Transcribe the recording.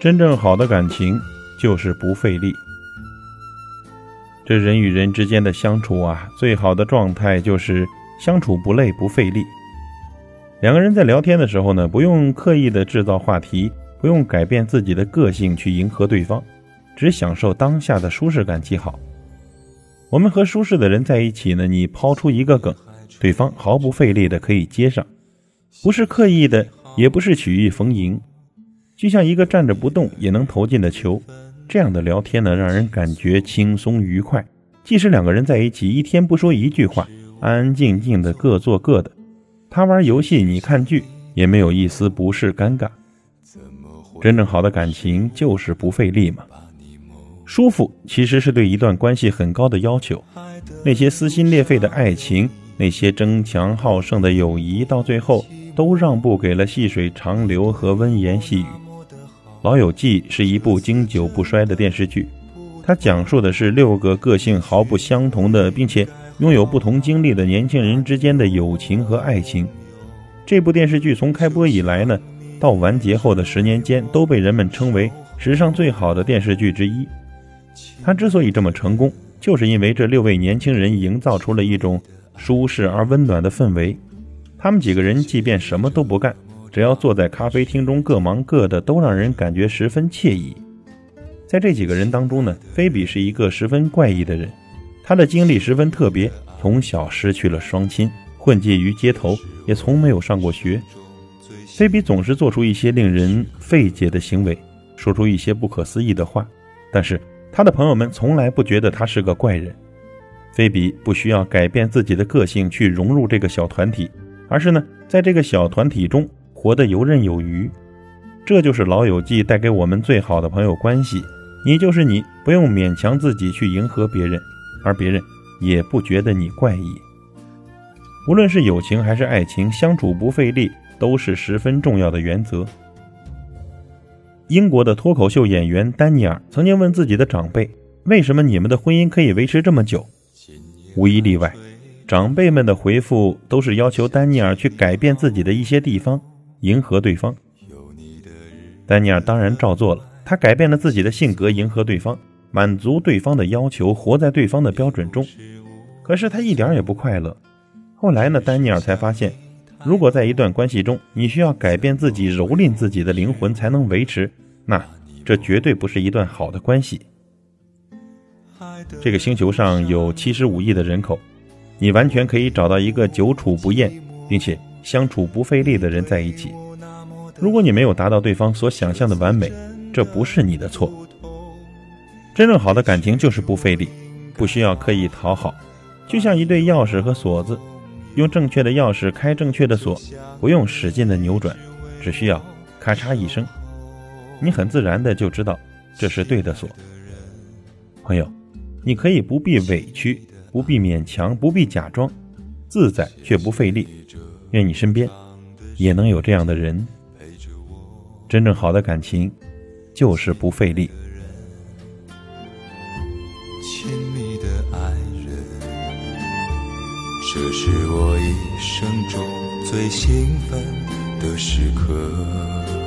真正好的感情就是不费力。这人与人之间的相处啊，最好的状态就是相处不累不费力。两个人在聊天的时候呢，不用刻意的制造话题，不用改变自己的个性去迎合对方，只享受当下的舒适感即好。我们和舒适的人在一起呢，你抛出一个梗，对方毫不费力的可以接上，不是刻意的，也不是曲意逢迎。就像一个站着不动也能投进的球，这样的聊天呢，让人感觉轻松愉快。即使两个人在一起一天不说一句话，安安静静的各做各的，他玩游戏，你看剧，也没有一丝不适尴尬。真正好的感情就是不费力嘛。舒服其实是对一段关系很高的要求。那些撕心裂肺的爱情，那些争强好胜的友谊，到最后都让步给了细水长流和温言细语。《老友记》是一部经久不衰的电视剧，它讲述的是六个个性毫不相同的，并且拥有不同经历的年轻人之间的友情和爱情。这部电视剧从开播以来呢，到完结后的十年间，都被人们称为史上最好的电视剧之一。它之所以这么成功，就是因为这六位年轻人营造出了一种舒适而温暖的氛围。他们几个人即便什么都不干。只要坐在咖啡厅中各忙各的，都让人感觉十分惬意。在这几个人当中呢，菲比是一个十分怪异的人，他的经历十分特别，从小失去了双亲，混迹于街头，也从没有上过学。菲比总是做出一些令人费解的行为，说出一些不可思议的话，但是他的朋友们从来不觉得他是个怪人。菲比不需要改变自己的个性去融入这个小团体，而是呢，在这个小团体中。活得游刃有余，这就是老友记带给我们最好的朋友关系。你就是你，不用勉强自己去迎合别人，而别人也不觉得你怪异。无论是友情还是爱情，相处不费力都是十分重要的原则。英国的脱口秀演员丹尼尔曾经问自己的长辈：“为什么你们的婚姻可以维持这么久？”无一例外，长辈们的回复都是要求丹尼尔去改变自己的一些地方。迎合对方，丹尼尔当然照做了。他改变了自己的性格，迎合对方，满足对方的要求，活在对方的标准中。可是他一点也不快乐。后来呢，丹尼尔才发现，如果在一段关系中，你需要改变自己，蹂躏自己的灵魂才能维持，那这绝对不是一段好的关系。这个星球上有七十五亿的人口，你完全可以找到一个久处不厌，并且。相处不费力的人在一起，如果你没有达到对方所想象的完美，这不是你的错。真正好的感情就是不费力，不需要刻意讨好，就像一对钥匙和锁子，用正确的钥匙开正确的锁，不用使劲的扭转，只需要咔嚓一声，你很自然的就知道这是对的锁。朋友，你可以不必委屈，不必勉强，不必假装，自在却不费力。愿你身边也能有这样的人。真正好的感情就是不费力。亲密的爱人，这是我一生中最兴奋的时刻。